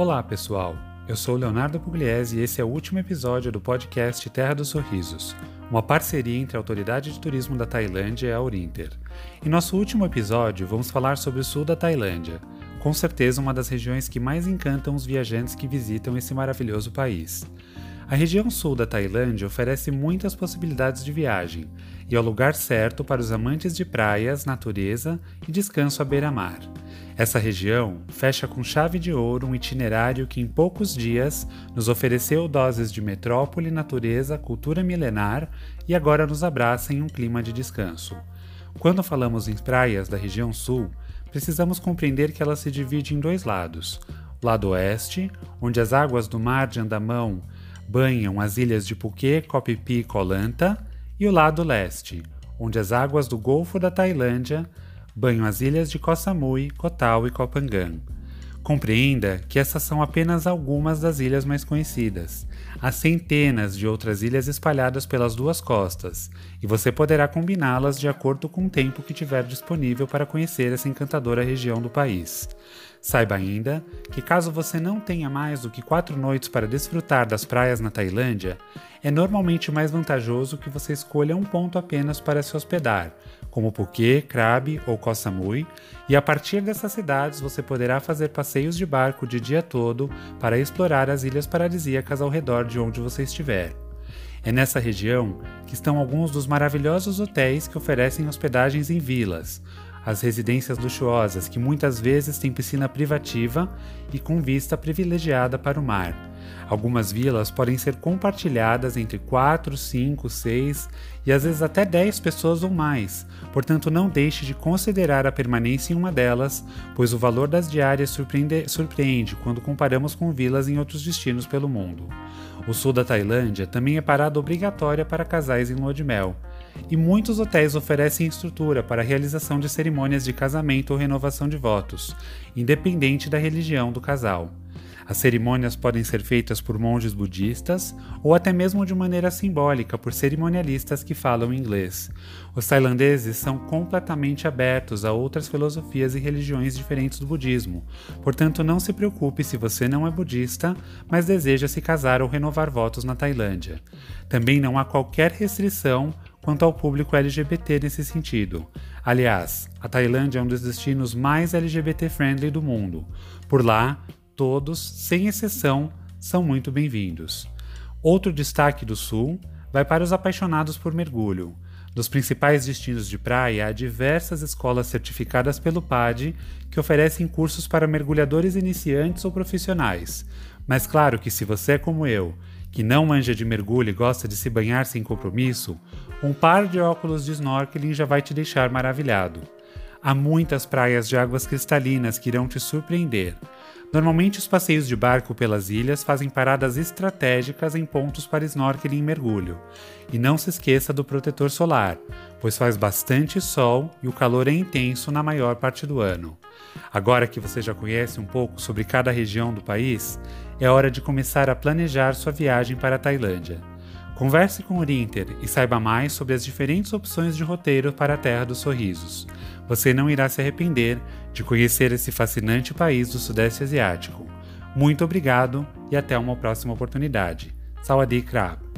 Olá, pessoal. Eu sou Leonardo Pugliese e esse é o último episódio do podcast Terra dos Sorrisos, uma parceria entre a Autoridade de Turismo da Tailândia e a Urinter. Em nosso último episódio, vamos falar sobre o sul da Tailândia, com certeza uma das regiões que mais encantam os viajantes que visitam esse maravilhoso país. A região sul da Tailândia oferece muitas possibilidades de viagem e é o lugar certo para os amantes de praias, natureza e descanso à beira-mar. Essa região fecha com chave de ouro um itinerário que em poucos dias nos ofereceu doses de metrópole, natureza, cultura milenar e agora nos abraça em um clima de descanso. Quando falamos em praias da região sul, precisamos compreender que ela se divide em dois lados. O lado oeste, onde as águas do mar de Andamão banham as ilhas de Phuket, Koh e Koh Lanta, e o lado leste, onde as águas do Golfo da Tailândia banham as ilhas de Koh Samui, Koh Tao e Koh Phangan. Compreenda que essas são apenas algumas das ilhas mais conhecidas. Há centenas de outras ilhas espalhadas pelas duas costas, e você poderá combiná-las de acordo com o tempo que tiver disponível para conhecer essa encantadora região do país. Saiba ainda que, caso você não tenha mais do que quatro noites para desfrutar das praias na Tailândia, é normalmente mais vantajoso que você escolha um ponto apenas para se hospedar, como Phuket, Krabi ou Koh Samui, e a partir dessas cidades você poderá fazer passeios de barco de dia todo para explorar as ilhas paradisíacas ao redor de onde você estiver. É nessa região que estão alguns dos maravilhosos hotéis que oferecem hospedagens em vilas, as residências luxuosas que muitas vezes têm piscina privativa e com vista privilegiada para o mar. Algumas vilas podem ser compartilhadas entre 4, 5, 6 e às vezes até 10 pessoas ou mais, portanto não deixe de considerar a permanência em uma delas, pois o valor das diárias surpreende, surpreende quando comparamos com vilas em outros destinos pelo mundo. O sul da Tailândia também é parada obrigatória para casais em lua de mel, e muitos hotéis oferecem estrutura para a realização de cerimônias de casamento ou renovação de votos, independente da religião do casal. As cerimônias podem ser feitas por monges budistas ou até mesmo de maneira simbólica por cerimonialistas que falam inglês. Os tailandeses são completamente abertos a outras filosofias e religiões diferentes do budismo, portanto, não se preocupe se você não é budista, mas deseja se casar ou renovar votos na Tailândia. Também não há qualquer restrição quanto ao público LGBT nesse sentido. Aliás, a Tailândia é um dos destinos mais LGBT-friendly do mundo. Por lá, todos, sem exceção, são muito bem-vindos. Outro destaque do Sul vai para os apaixonados por mergulho. Dos principais destinos de praia, há diversas escolas certificadas pelo PAD que oferecem cursos para mergulhadores iniciantes ou profissionais. Mas claro que se você é como eu que não manja de mergulho e gosta de se banhar sem compromisso, um par de óculos de snorkeling já vai te deixar maravilhado. Há muitas praias de águas cristalinas que irão te surpreender. Normalmente, os passeios de barco pelas ilhas fazem paradas estratégicas em pontos para snorkeling e mergulho. E não se esqueça do protetor solar, pois faz bastante sol e o calor é intenso na maior parte do ano. Agora que você já conhece um pouco sobre cada região do país, é hora de começar a planejar sua viagem para a Tailândia. Converse com o Inter e saiba mais sobre as diferentes opções de roteiro para a Terra dos Sorrisos. Você não irá se arrepender de conhecer esse fascinante país do Sudeste Asiático. Muito obrigado e até uma próxima oportunidade. Sawadee Krab!